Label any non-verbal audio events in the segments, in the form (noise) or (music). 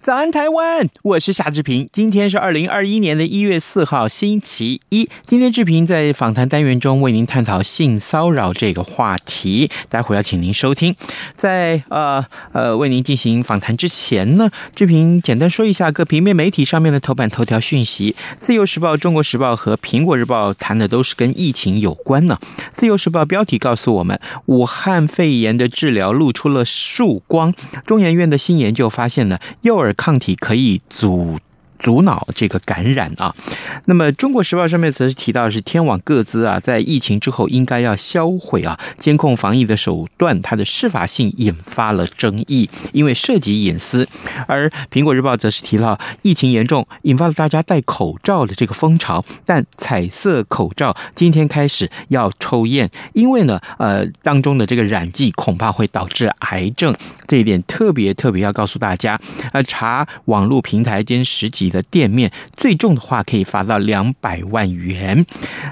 早安，台湾！我是夏志平。今天是二零二一年的一月四号，星期一。今天志平在访谈单元中为您探讨性骚扰这个话题，待会儿要请您收听。在呃呃为您进行访谈之前呢，志平简单说一下各平面媒体上面的头版头条讯息。自由时报、中国时报和苹果日报谈的都是跟疫情有关呢。自由时报标题告诉我们，武汉肺炎的治疗露出了曙光。中研院的新研究发现呢，幼儿抗体可以阻阻挠这个感染啊，那么《中国时报》上面则是提到是天网各资啊，在疫情之后应该要销毁啊，监控防疫的手段，它的适法性引发了争议，因为涉及隐私。而《苹果日报》则是提到疫情严重，引发了大家戴口罩的这个风潮，但彩色口罩今天开始要抽验，因为呢，呃，当中的这个染剂恐怕会导致癌症，这一点特别特别要告诉大家。呃，查网络平台兼实体的店面最重的话可以罚到两百万元。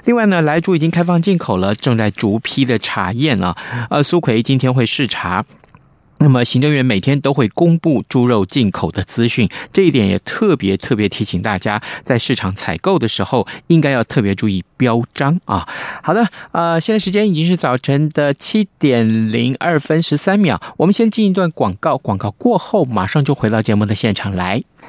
另外呢，莱猪已经开放进口了，正在逐批的查验啊。呃，苏奎今天会视察。那么行政院每天都会公布猪肉进口的资讯，这一点也特别特别提醒大家，在市场采购的时候应该要特别注意标章啊。好的，呃，现在时间已经是早晨的七点零二分十三秒，我们先进一段广告，广告过后马上就回到节目的现场来。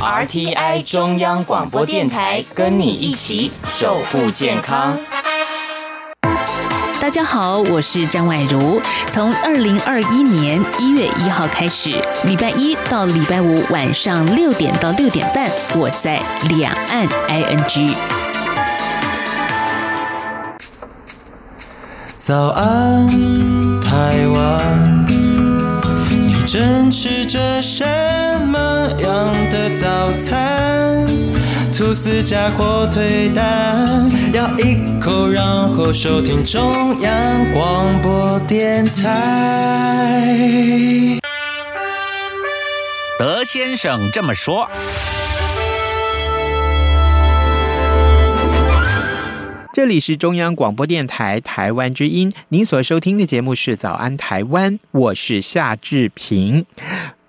RTI 中央广播电台跟你一起守护健康。大家好，我是张婉如。从二零二一年一月一号开始，礼拜一到礼拜五晚上六点到六点半，我在两岸 ING。早安，台湾，你正吃着什么样的早餐？吐司加火腿蛋，咬一口，然后收听中央广播电台。德先生这么说。这里是中央广播电台台湾之音，您所收听的节目是《早安台湾》，我是夏志平。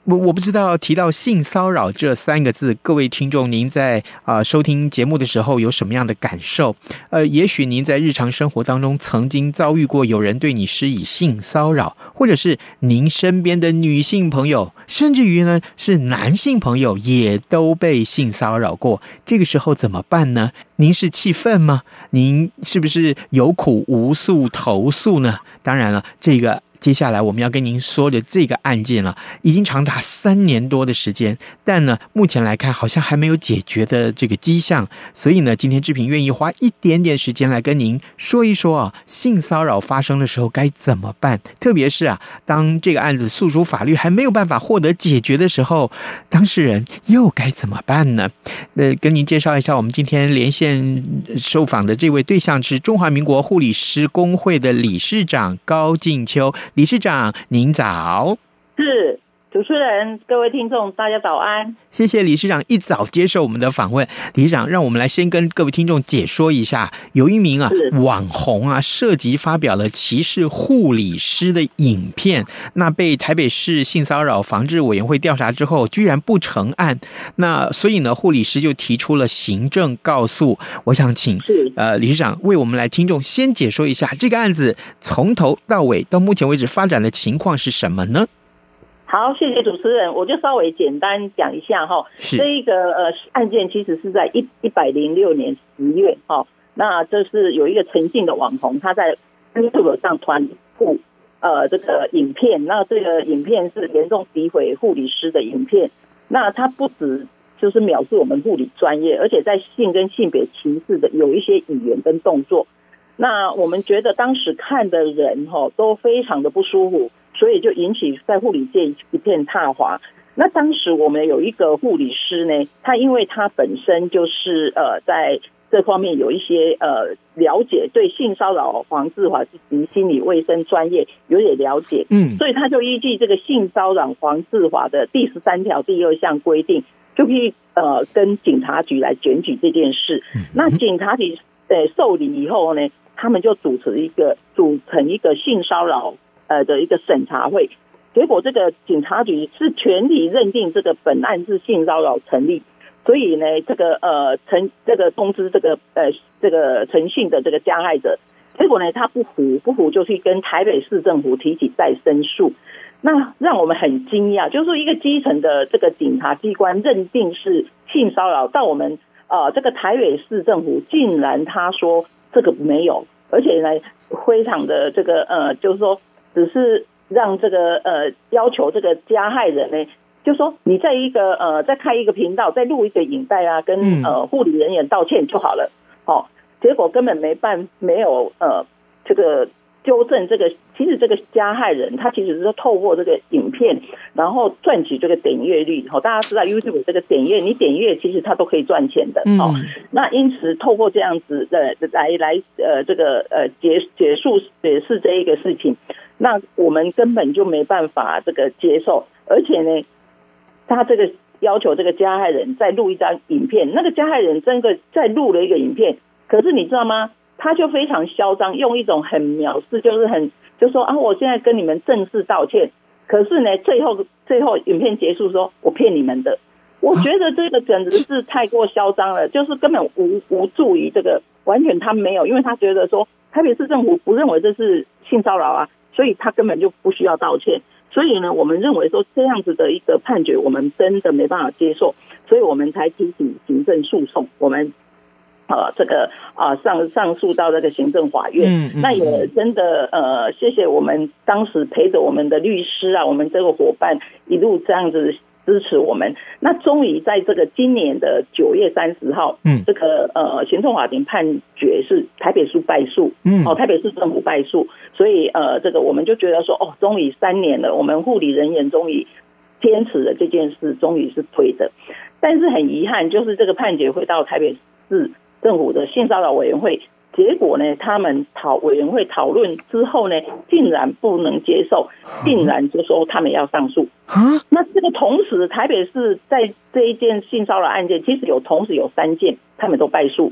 我我不知道提到性骚扰这三个字，各位听众，您在啊、收听节目的时候有什么样的感受？呃，也许您在日常生活当中曾经遭遇过有人对你施以性骚扰，或者是您身边的女性朋友，甚至于呢是男性朋友也都被性骚扰过。这个时候怎么办呢？您是气愤吗？您是不是有苦无诉投诉呢？当然了，这个。接下来我们要跟您说的这个案件了，已经长达三年多的时间，但呢，目前来看好像还没有解决的这个迹象。所以呢，今天志平愿意花一点点时间来跟您说一说啊，性骚扰发生的时候该怎么办？特别是啊，当这个案子诉诸法律还没有办法获得解决的时候，当事人又该怎么办呢？那跟您介绍一下，我们今天连线受访的这位对象是中华民国护理师工会的理事长高静秋。理事长，您早。是，主持人，各位听众，大家早安！谢谢理事长一早接受我们的访问。理事长，让我们来先跟各位听众解说一下，有一名啊网红啊涉及发表了歧视护理师的影片，那被台北市性骚扰防治委员会调查之后，居然不成案。那所以呢，护理师就提出了行政告诉。我想请呃理事长为我们来听众先解说一下这个案子从头到尾到目前为止发展的情况是什么呢？好，谢谢主持人，我就稍微简单讲一下哈。这一个呃案件其实是在一一百零六年十月哈，那这是有一个陈姓的网红，他在 YouTube 上传布呃这个影片，那这个影片是严重诋毁护理师的影片，那他不止就是藐视我们护理专业，而且在性跟性别歧视的有一些语言跟动作，那我们觉得当时看的人哈都非常的不舒服。所以就引起在护理界一片踏滑。那当时我们有一个护理师呢，他因为他本身就是呃在这方面有一些呃了解，对性骚扰防治法及心理卫生专业有点了解，嗯，所以他就依据这个性骚扰防治法的第十三条第二项规定，就可以呃跟警察局来检举这件事。那警察局呃受理以后呢，他们就组成一个组成一个性骚扰。呃的一个审查会，结果这个警察局是全体认定这个本案是性骚扰成立，所以呢，这个呃陈这个通知这个呃这个陈姓的这个加害者，结果呢他不服不服就去跟台北市政府提起再申诉，那让我们很惊讶，就是说一个基层的这个警察机关认定是性骚扰，到我们呃这个台北市政府竟然他说这个没有，而且呢非常的这个呃就是说。只是让这个呃要求这个加害人呢，就说你在一个呃再开一个频道，再录一个影带啊，跟呃护理人员道歉就好了。哦，结果根本没办没有呃这个。纠正这个，其实这个加害人他其实是透过这个影片，然后赚取这个点阅率。哦，大家知道 YouTube 这个点阅，你点阅其实他都可以赚钱的。哦，那因此透过这样子的来来呃这个呃结结束解释这一个事情，那我们根本就没办法这个接受，而且呢，他这个要求这个加害人再录一张影片，那个加害人真的再录了一个影片，可是你知道吗？他就非常嚣张，用一种很藐视，就是很就说啊，我现在跟你们正式道歉。可是呢，最后最后影片结束，说我骗你们的。我觉得这个简直是太过嚣张了，就是根本无无助于这个，完全他没有，因为他觉得说台北市政府不认为这是性骚扰啊，所以他根本就不需要道歉。所以呢，我们认为说这样子的一个判决，我们真的没办法接受，所以我们才提起行政诉讼。我们。呃，这个啊，上上诉到这个行政法院，嗯，那也真的呃，谢谢我们当时陪着我们的律师啊，我们这个伙伴一路这样子支持我们。那终于在这个今年的九月三十号，嗯，这个呃，行政法庭判决是台北市败诉，嗯，哦，台北市政府败诉，所以呃，这个我们就觉得说，哦，终于三年了，我们护理人员终于坚持了这件事，终于是推的。但是很遗憾，就是这个判决会到台北市。政府的性骚扰委员会，结果呢，他们讨委员会讨论之后呢，竟然不能接受，竟然就说他们要上诉。那这个同时，台北市在这一件性骚扰案件，其实有同时有三件，他们都败诉，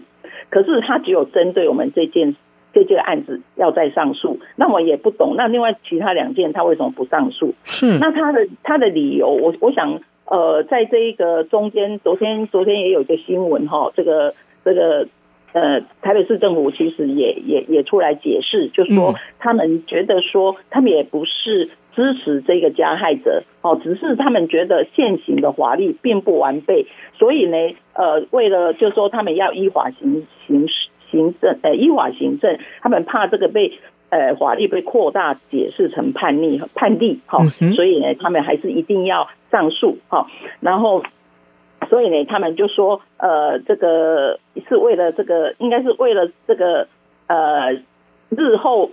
可是他只有针对我们这件这件案子要再上诉。那我也不懂，那另外其他两件他为什么不上诉？是那他的他的理由，我我想，呃，在这一个中间，昨天昨天也有一个新闻哈，这个。这个呃，台北市政府其实也也也出来解释，就说他们觉得说他们也不是支持这个加害者哦，只是他们觉得现行的法律并不完备，所以呢，呃，为了就说他们要依法行行行政，呃，依法行政，他们怕这个被呃法律被扩大解释成叛逆叛逆哈，所以呢，他们还是一定要上诉哈，然后。所以呢，他们就说，呃，这个是为了这个，应该是为了这个，呃，日后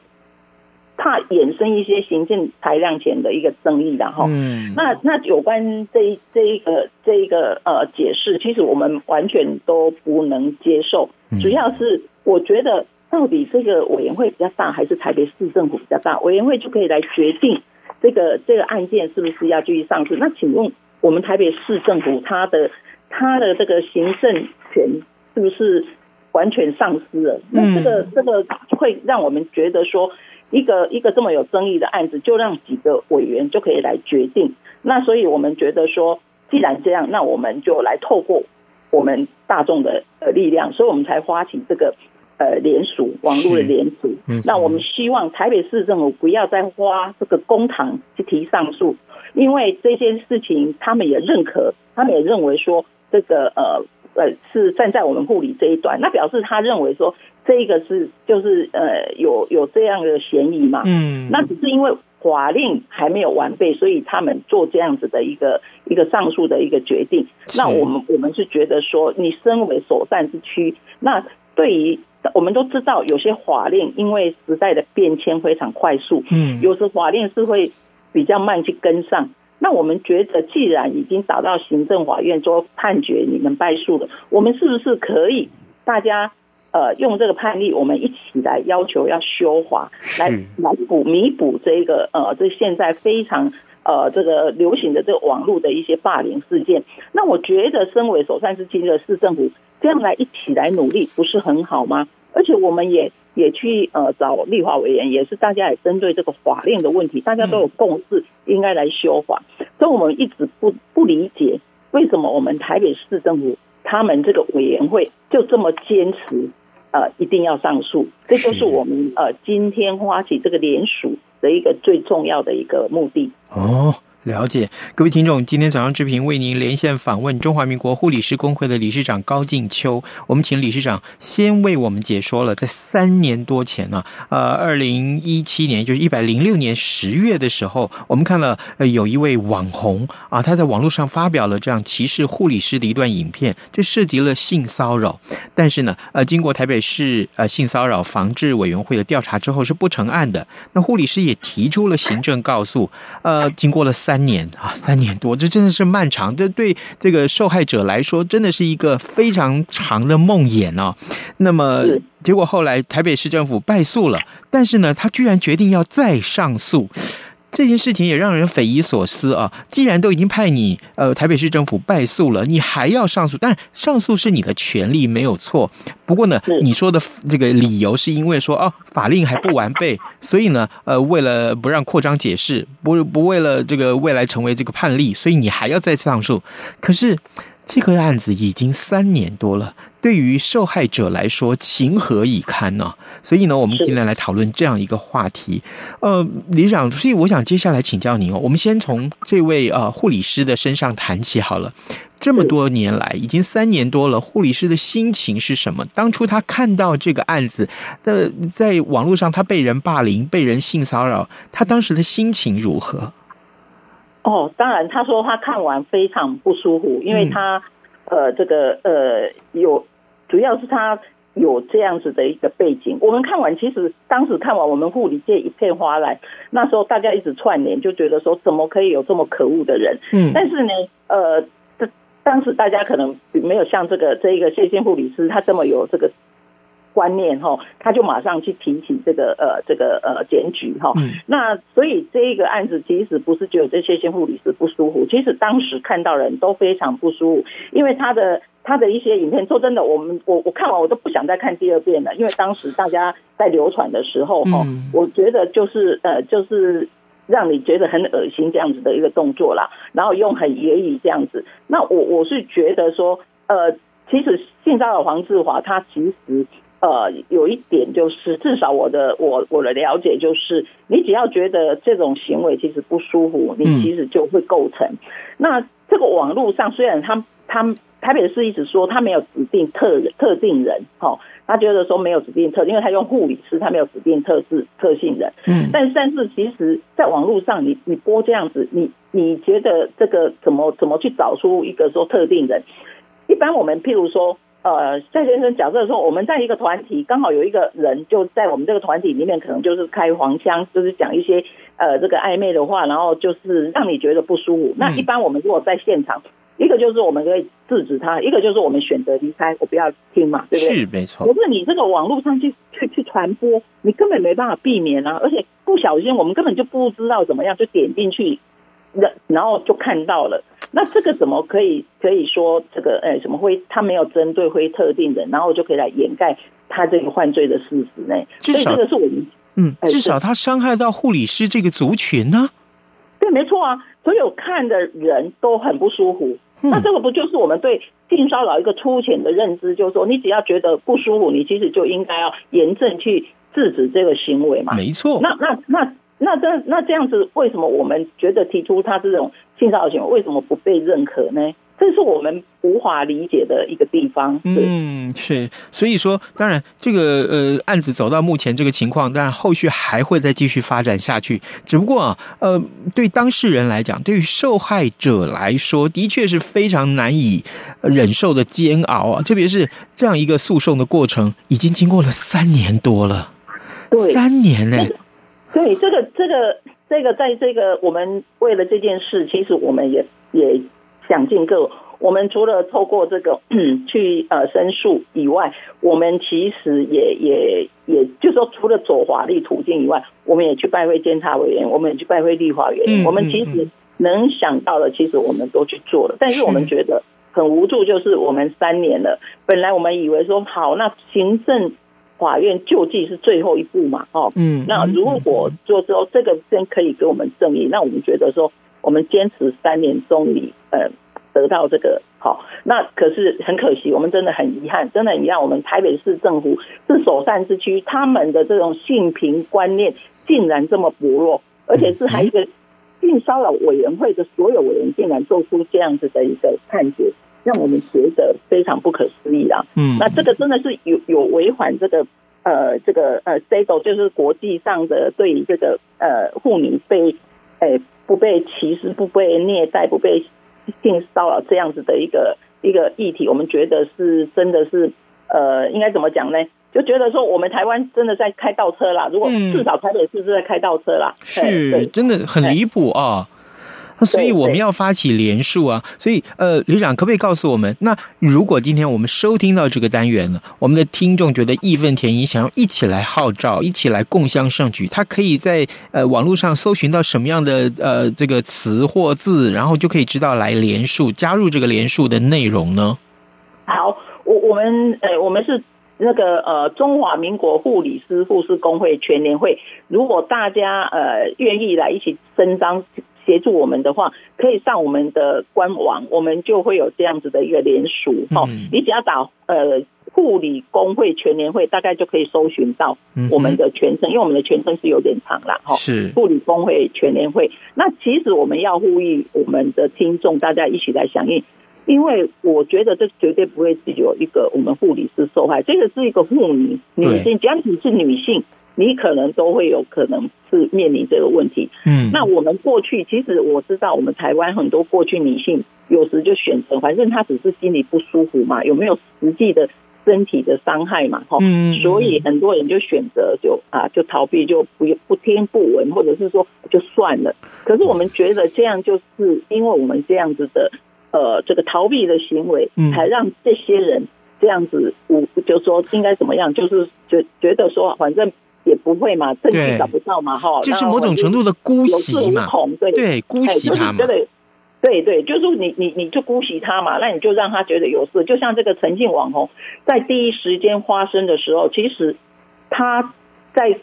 怕衍生一些行政裁量权的一个争议，然后，嗯，那那有关这一这一个这一个呃解释，其实我们完全都不能接受。主要是我觉得，到底这个委员会比较大，还是台北市政府比较大？委员会就可以来决定这个这个案件是不是要继续上诉？那请问我们台北市政府他的他的这个行政权是不是完全丧失了？那这个这个会让我们觉得说，一个一个这么有争议的案子，就让几个委员就可以来决定。那所以我们觉得说，既然这样，那我们就来透过我们大众的呃力量，所以我们才发起这个。呃，联署网络的联署，嗯，那我们希望台北市政府不要再花这个公帑去提上诉，因为这件事情他们也认可，他们也认为说这个呃呃是站在我们护理这一端，那表示他认为说这一个是就是呃有有这样的嫌疑嘛，嗯，那只是因为法令还没有完备，所以他们做这样子的一个一个上诉的一个决定。那我们我们是觉得说，你身为首善之区，那对于。我们都知道，有些法令因为时代的变迁非常快速，嗯，有时法令是会比较慢去跟上。那我们觉得，既然已经打到行政法院做判决，你们败诉了，我们是不是可以大家呃用这个判例，我们一起来要求要修法，来来补弥补这个呃这现在非常呃这个流行的这个网络的一些霸凌事件？那我觉得，身为首善之区的市政府。这样来一起来努力，不是很好吗？而且我们也也去呃找立法委员，也是大家也针对这个法令的问题，大家都有共识，应该来修法。所以我们一直不不理解，为什么我们台北市政府他们这个委员会就这么坚持呃一定要上诉？这就是我们呃今天发起这个联署的一个最重要的一个目的哦。了解，各位听众，今天早上志平为您连线访问中华民国护理师公会的理事长高静秋。我们请理事长先为我们解说了，在三年多前呢、呃，二零一七年，就是一百零六年十月的时候，我们看了呃有一位网红啊，他在网络上发表了这样歧视护理师的一段影片，这涉及了性骚扰。但是呢，呃，经过台北市呃性骚扰防治委员会的调查之后是不成案的。那护理师也提出了行政告诉，呃，经过了三。三年啊，三年多，这真的是漫长。这对这个受害者来说，真的是一个非常长的梦魇啊。那么，结果后来台北市政府败诉了，但是呢，他居然决定要再上诉。这件事情也让人匪夷所思啊！既然都已经派你呃台北市政府败诉了，你还要上诉？但是上诉是你的权利，没有错。不过呢，你说的这个理由是因为说哦，法令还不完备，所以呢，呃，为了不让扩张解释，不不为了这个未来成为这个判例，所以你还要再上诉。可是。这个案子已经三年多了，对于受害者来说，情何以堪呢、所以呢，我们今天来讨论这样一个话题。呃，李长，所以我想接下来请教您哦。我们先从这位呃护理师的身上谈起好了。这么多年来，已经三年多了，护理师的心情是什么？当初他看到这个案子的在网络上，他被人霸凌、被人性骚扰，他当时的心情如何？哦，当然，他说他看完非常不舒服，因为他，呃，这个呃，有主要是他有这样子的一个背景。我们看完，其实当时看完，我们护理界一片哗然。那时候大家一直串联，就觉得说，怎么可以有这么可恶的人？嗯，但是呢，呃，这当时大家可能没有像这个这一个谢谢护理师他这么有这个。观念哈，他就马上去提起这个呃这个呃检举哈。那所以这一个案子其实不是只有这些先护理师不舒服，其实当时看到人都非常不舒服，因为他的他的一些影片，说真的，我们我我看完我都不想再看第二遍了，因为当时大家在流传的时候哈，我觉得就是呃就是让你觉得很恶心这样子的一个动作啦，然后用很言语这样子，那我我是觉得说呃，其实性骚扰黄志华他其实。呃，有一点就是，至少我的我我的了解就是，你只要觉得这种行为其实不舒服，你其实就会构成。嗯、那这个网络上虽然他他台北市一直说他没有指定特特定人，哈，他觉得说没有指定特，因为他用护理师，他没有指定特质特性人。嗯，但但是其实在网络上你，你你播这样子，你你觉得这个怎么怎么去找出一个说特定人？一般我们譬如说。呃，在先生假设说，我们在一个团体，刚好有一个人就在我们这个团体里面，可能就是开黄腔，就是讲一些呃这个暧昧的话，然后就是让你觉得不舒服。那一般我们如果在现场，一个就是我们可以制止他，一个就是我们选择离开，我不要听嘛，对不对？是没错。可是你这个网络上去去去传播，你根本没办法避免啊！而且不小心，我们根本就不知道怎么样就点进去，然然后就看到了。那这个怎么可以可以说这个哎什么会他没有针对非特定人，然后就可以来掩盖他这个犯罪的事实呢？所以这个是我们嗯，至少他伤害到护理师这个族群呢、啊。对，没错啊，所有看的人都很不舒服。嗯、那这个不就是我们对性骚扰一个粗浅的认知？就是说，你只要觉得不舒服，你其实就应该要严正去制止这个行为嘛。没错。那那那那这那这样子，为什么我们觉得提出他这种性骚扰行为，为什么不被认可呢？这是我们无法理解的一个地方。嗯，是，所以说，当然，这个呃案子走到目前这个情况，当然后续还会再继续发展下去。只不过啊，呃，对当事人来讲，对于受害者来说，的确是非常难以忍受的煎熬啊。特别是这样一个诉讼的过程，已经经过了三年多了，三年呢。对，这个这个这个，在这个我们为了这件事，其实我们也也。想尽各，我们除了透过这个 (clears throat) 去呃申诉以外，我们其实也也也就是说，除了走法律途径以外，我们也去拜会监察委员，我们也去拜会立法委员。嗯、我们其实能想到的，其实我们都去做了。但是我们觉得很无助，就是我们三年了，本来我们以为说好，那行政法院救济是最后一步嘛，哦，嗯，那如果就说这个先可以给我们正义，那我们觉得说。我们坚持三年，终于呃得到这个好。那可是很可惜，我们真的很遗憾，真的很遗憾。我们台北市政府是首善之区，他们的这种性平观念竟然这么薄弱，而且是还一个性骚扰委员会的所有委员竟然做出这样子的一个判决，让我们觉得非常不可思议啊。嗯，那这个真的是有有违反这个呃这个呃 CEDAW 就是国际上的对于这个呃妇女被诶。不被歧视、不被虐待、不被性骚扰这样子的一个一个议题，我们觉得是真的是呃，应该怎么讲呢？就觉得说我们台湾真的在开倒车啦。如果至少台北市是在开倒车啦，是，真的很离谱啊。所以我们要发起连署啊！所以呃，旅长可不可以告诉我们，那如果今天我们收听到这个单元了，我们的听众觉得义愤填膺，想要一起来号召，一起来共襄盛举，他可以在呃网络上搜寻到什么样的呃这个词或字，然后就可以知道来连署，加入这个连署的内容呢？好，我我们呃我们是那个呃中华民国护理师护士工会全联会，如果大家呃愿意来一起伸张。协助我们的话，可以上我们的官网，我们就会有这样子的一个联署。哦，你只要打呃护理工会全联会，大概就可以搜寻到我们的全称，因为我们的全称是有点长啦。哈。是护理工会全联会。那其实我们要呼吁我们的听众，大家一起来响应，因为我觉得这绝对不会是有一个我们护理师受害，这个是一个妇女女性，只要你是女性。你可能都会有可能是面临这个问题。嗯，那我们过去其实我知道，我们台湾很多过去女性有时就选择，反正她只是心里不舒服嘛，有没有实际的身体的伤害嘛？哈，嗯，所以很多人就选择就啊就逃避，就不不听不闻，或者是说就算了。可是我们觉得这样就是因为我们这样子的呃这个逃避的行为，才让这些人这样子，我就说应该怎么样，就是觉觉得说反正。也不会嘛，证据找不到嘛，哈，就是某种程度的姑息嘛，对对，姑息他嘛，对对对，就是你你你就姑息他嘛，那你就让他觉得有事。就像这个陈姓网红，在第一时间发生的时候，其实他在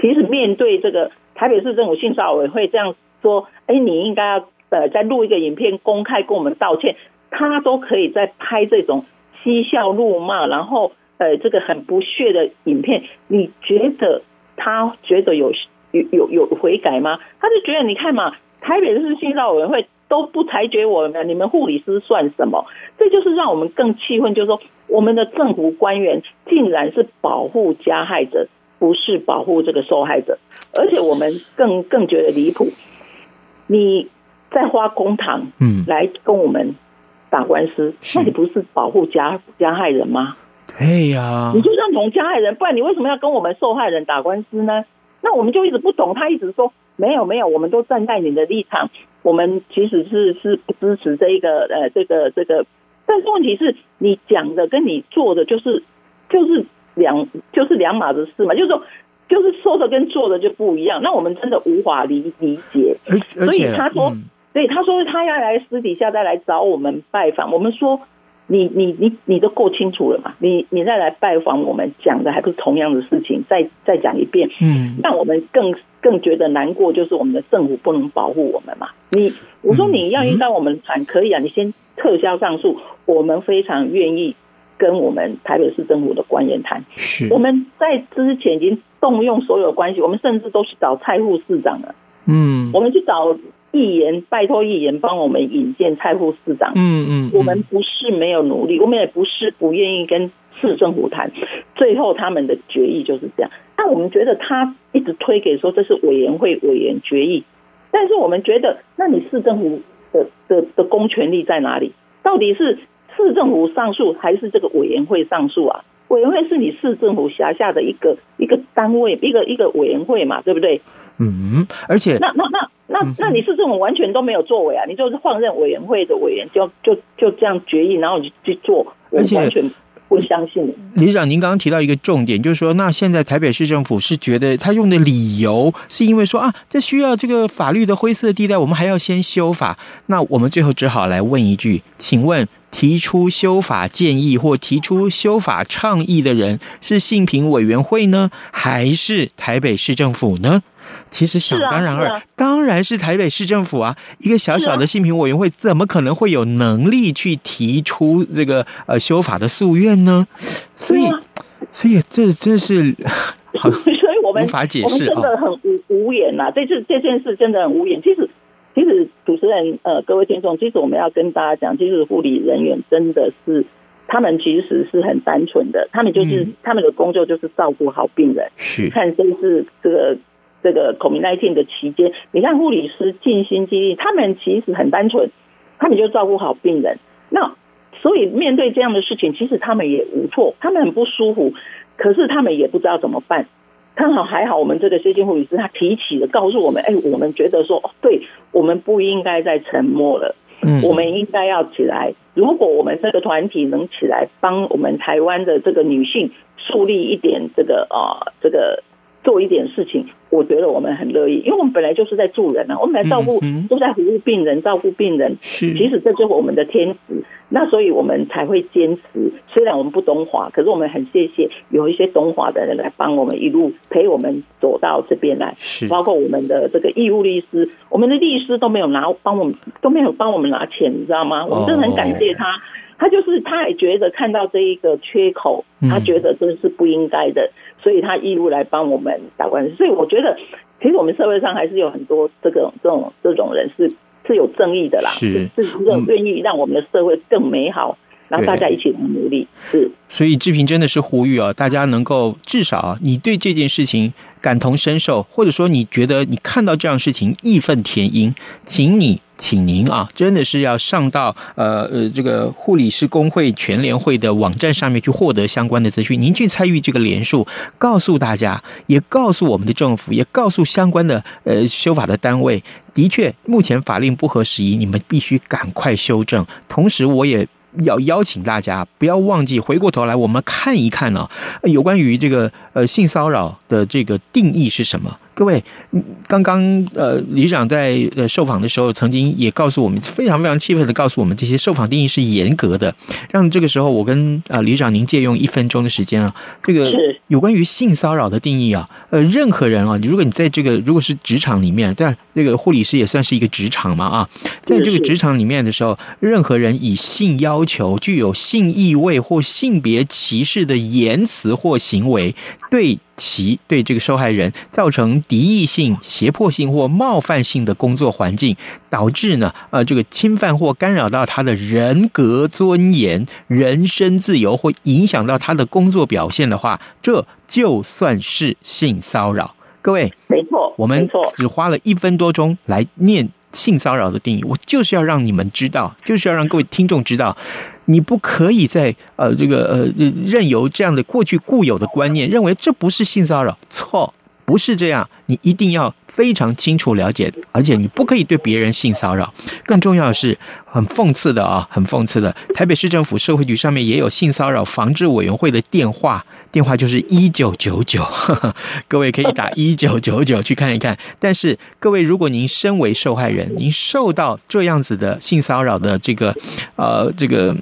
其实面对这个台北市政府性骚扰委员会这样说，哎，你应该要呃再录一个影片公开跟我们道歉，他都可以在拍这种嬉笑怒骂，然后。呃，这个很不屑的影片，你觉得他觉得有有有有悔改吗？他就觉得你看嘛，台北市性骚扰委员会都不裁决我们，你们护理师算什么？这就是让我们更气愤，就是说我们的政府官员竟然是保护加害者，不是保护这个受害者，而且我们更更觉得离谱，你在花公堂嗯来跟我们打官司，嗯、那你不是保护加加害人吗？对呀，你就认同加害人，不然你为什么要跟我们受害人打官司呢？那我们就一直不懂，他一直说没有没有，我们都站在你的立场，我们其实是是不支持这一个呃这个这个，但是问题是你讲的跟你做的就是就是两就是两码子事嘛，就是说就是说的跟做的就不一样，那我们真的无法理理解。所以他说，所以他说他要来私底下再来找我们拜访，我们说。你你你你都够清楚了嘛？你你再来拜访我们，讲的还不是同样的事情，再再讲一遍。嗯，让我们更更觉得难过，就是我们的政府不能保护我们嘛。你我说你要应当我们谈可以啊，你先撤销上诉，我们非常愿意跟我们台北市政府的官员谈。是，我们在之前已经动用所有关系，我们甚至都去找蔡副市长了。嗯，我们去找。议员拜托议员帮我们引荐蔡副市长。嗯嗯，我们不是没有努力，我们也不是不愿意跟市政府谈。最后他们的决议就是这样。那我们觉得他一直推给说这是委员会委员决议，但是我们觉得，那你市政府的的的公权力在哪里？到底是市政府上诉还是这个委员会上诉啊？委员会是你市政府辖下的一个一个单位，一个一个委员会嘛，对不对？嗯，而且那那那那那你是这种完全都没有作为啊，你就是放任委员会的委员就就就这样决议，然后你去做，而且完全不相信。理事长，您刚刚提到一个重点，就是说，那现在台北市政府是觉得他用的理由是因为说啊，这需要这个法律的灰色地带，我们还要先修法。那我们最后只好来问一句，请问？提出修法建议或提出修法倡议的人是性平委员会呢，还是台北市政府呢？其实想当然尔，当然是台北市政府啊！一个小小的性平委员会，怎么可能会有能力去提出这个呃修法的诉愿呢？所以，所以这真是 (laughs) 好，所以我们无法解释，真的很无无言呐！这次这件事真的很无言。其实。其实主持人，呃，各位听众，其实我们要跟大家讲，其实护理人员真的是，他们其实是很单纯的，他们就是、嗯、他们的工作就是照顾好病人。是，看这是这个这个 COVID-19 的期间，你看护理师尽心尽力，他们其实很单纯，他们就照顾好病人。那所以面对这样的事情，其实他们也无措，他们很不舒服，可是他们也不知道怎么办。刚好还好，我们这个谢金护理师他提起了，告诉我们，哎，我们觉得说，哦，对，我们不应该再沉默了，嗯，我们应该要起来。如果我们这个团体能起来，帮我们台湾的这个女性树立一点这个啊，这个。做一点事情，我觉得我们很乐意，因为我们本来就是在助人啊，我们来照顾，都在服务病人，照顾病人。是，其实这就是我们的天职，那所以我们才会坚持。虽然我们不懂法，可是我们很谢谢有一些懂法的人来帮我们一路陪我们走到这边来。是，包括我们的这个义务律师，我们的律师都没有拿帮我们，都没有帮我们拿钱，你知道吗？我们真的很感谢他。他就是，他也觉得看到这一个缺口，他觉得这是不应该的，所以他义务来帮我们打官司。所以我觉得，其实我们社会上还是有很多这种这种这种人是是有正义的啦，是是愿意让我们的社会更美好。然后大家一起努力，是。所以志平真的是呼吁啊，大家能够至少啊，你对这件事情感同身受，或者说你觉得你看到这样事情义愤填膺，请你，请您啊，真的是要上到呃呃这个护理师工会全联会的网站上面去获得相关的资讯。您去参与这个联署，告诉大家，也告诉我们的政府，也告诉相关的呃修法的单位，的确目前法令不合时宜，你们必须赶快修正。同时，我也。要邀请大家不要忘记回过头来，我们看一看呢，有关于这个呃性骚扰的这个定义是什么？各位，刚刚呃，理事长在呃受访的时候，曾经也告诉我们，非常非常气愤的告诉我们，这些受访定义是严格的。让这个时候，我跟啊、呃、理事长您借用一分钟的时间啊，这个有关于性骚扰的定义啊，呃，任何人啊，如果你在这个如果是职场里面，对，这个护理师也算是一个职场嘛啊，在这个职场里面的时候，任何人以性要求、具有性意味或性别歧视的言辞或行为，对。其对这个受害人造成敌意性、胁迫性或冒犯性的工作环境，导致呢，呃，这个侵犯或干扰到他的人格尊严、人身自由，或影响到他的工作表现的话，这就算是性骚扰。各位，没错，我们只花了一分多钟来念。性骚扰的定义，我就是要让你们知道，就是要让各位听众知道，你不可以在呃这个呃任由这样的过去固有的观念认为这不是性骚扰，错，不是这样，你一定要非常清楚了解，而且你不可以对别人性骚扰。更重要的是，很讽刺的啊，很讽刺的，台北市政府社会局上面也有性骚扰防治委员会的电话，电话就是一九九九，(laughs) 各位可以打一九九九去看一看。但是各位，如果您身为受害人，您受到这样子的性骚扰的这个，呃，这个。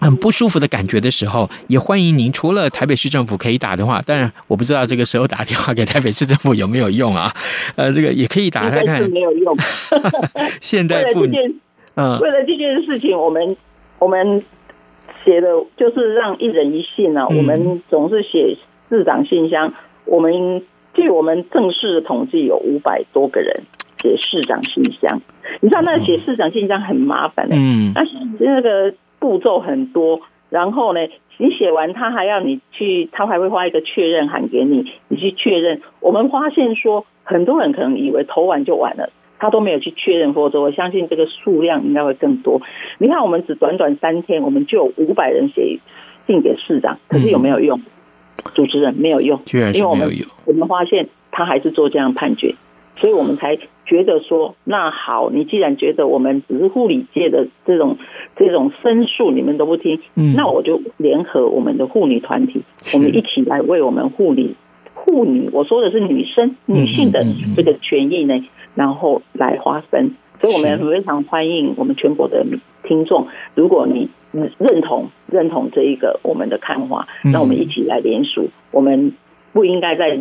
很不舒服的感觉的时候，也欢迎您。除了台北市政府可以打电话，当然我不知道这个时候打电话给台北市政府有没有用啊？呃，这个也可以打看看。没有用。(laughs) 现代妇女，嗯，为了这件事情，我们我们写的就是让一人一信啊。嗯、我们总是写市长信箱。我们据我们正式的统计，有五百多个人写市长信箱。你知道那写市长信箱很麻烦的，嗯，那那个。步骤很多，然后呢，你写完他还要你去，他还会发一个确认函给你，你去确认。我们发现说，很多人可能以为投完就完了，他都没有去确认，或者我相信这个数量应该会更多。你看，我们只短短三天，我们就有五百人写信给市长，可是有没有用？嗯、主持人没有用，居然是没有用。因为我们我们发现他还是做这样判决。所以我们才觉得说，那好，你既然觉得我们只是护理界的这种这种申诉，你们都不听，嗯，那我就联合我们的护理团体，我们一起来为我们护理护女，我说的是女生女性的这个权益呢，然后来发声。所以我们非常欢迎我们全国的听众，如果你认同认同这一个我们的看法，那我们一起来联署，我们不应该在。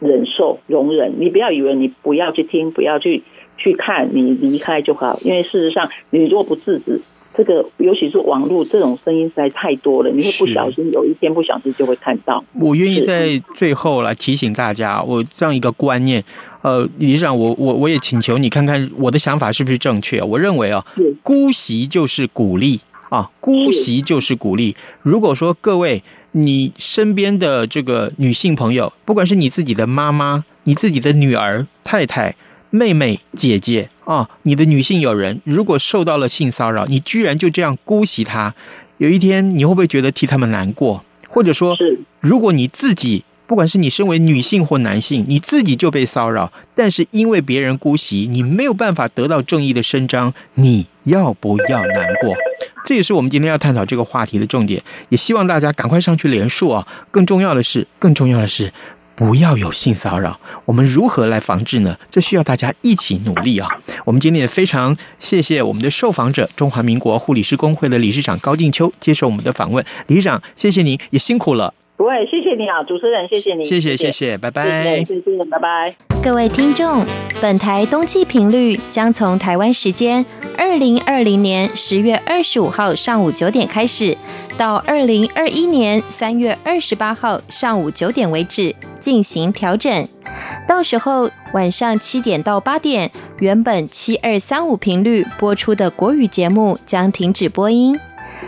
忍受、容忍，你不要以为你不要去听，不要去去看，你离开就好。因为事实上，你若不制止，这个尤其是网络这种声音实在太多了，你会不小心有一天不小心就会看到。我愿意在最后来提醒大家，我这样一个观念，呃，理事长，我我我也请求你看看我的想法是不是正确。我认为啊，姑息就是鼓励啊，姑息就是鼓励。如果说各位。你身边的这个女性朋友，不管是你自己的妈妈、你自己的女儿、太太、妹妹、姐姐啊，你的女性友人，如果受到了性骚扰，你居然就这样姑息她，有一天你会不会觉得替他们难过？或者说，如果你自己，不管是你身为女性或男性，你自己就被骚扰，但是因为别人姑息，你没有办法得到正义的伸张，你要不要难过？这也是我们今天要探讨这个话题的重点，也希望大家赶快上去连署啊！更重要的是，更重要的是，不要有性骚扰。我们如何来防治呢？这需要大家一起努力啊！我们今天也非常谢谢我们的受访者，中华民国护理师工会的理事长高静秋接受我们的访问。理事长，谢谢您，也辛苦了。不会，谢谢你啊，主持人，谢谢你，谢谢，谢谢，拜拜，谢谢，拜拜。各位听众，本台冬季频率将从台湾时间二零二零年十月二十五号上午九点开始，到二零二一年三月二十八号上午九点为止进行调整。到时候晚上七点到八点，原本七二三五频率播出的国语节目将停止播音。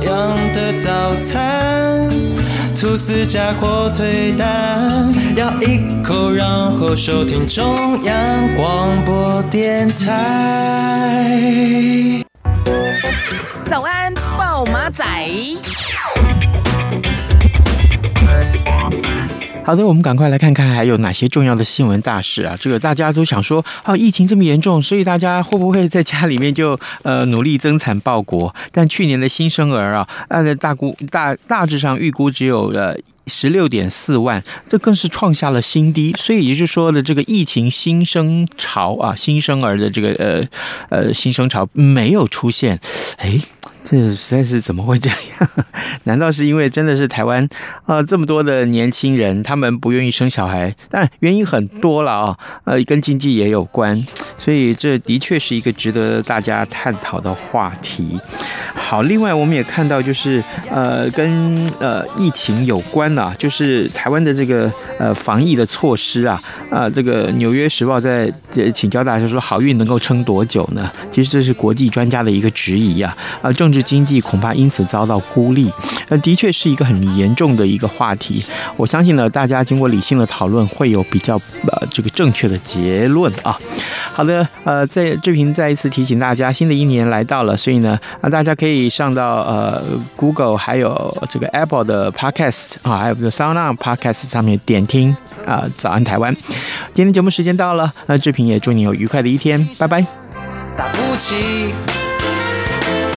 样的早餐？吐司加火腿蛋，咬一口，然后收听中央广播电台。早安，报马仔。好的，我们赶快来看看还有哪些重要的新闻大事啊！这个大家都想说，哦，疫情这么严重，所以大家会不会在家里面就呃努力增产报国？但去年的新生儿啊，按照大估大大致上预估只有呃十六点四万，这更是创下了新低。所以也就是说的这个疫情新生潮啊，新生儿的这个呃呃新生潮没有出现，哎。这实在是怎么会这样？(laughs) 难道是因为真的是台湾啊、这么多的年轻人，他们不愿意生小孩？当然原因很多了啊，呃，跟经济也有关，所以这的确是一个值得大家探讨的话题。好，另外我们也看到，就是呃，跟呃疫情有关啊，就是台湾的这个呃防疫的措施啊，啊、这个《纽约时报》在请教大家说，好运能够撑多久呢？其实这是国际专家的一个质疑啊，啊、政治经济恐怕因此遭到孤立，那的确是一个很严重的一个话题。我相信呢，大家经过理性的讨论，会有比较呃这个正确的结论啊。好的，呃，在志平再一次提醒大家，新的一年来到了，所以呢，啊，大家可以上到呃 Google 还有这个 Apple 的 Podcast 啊，还有这个 SoundOn Podcast 上面点听啊，早安台湾。今天节目时间到了，那志平也祝你有愉快的一天，拜拜。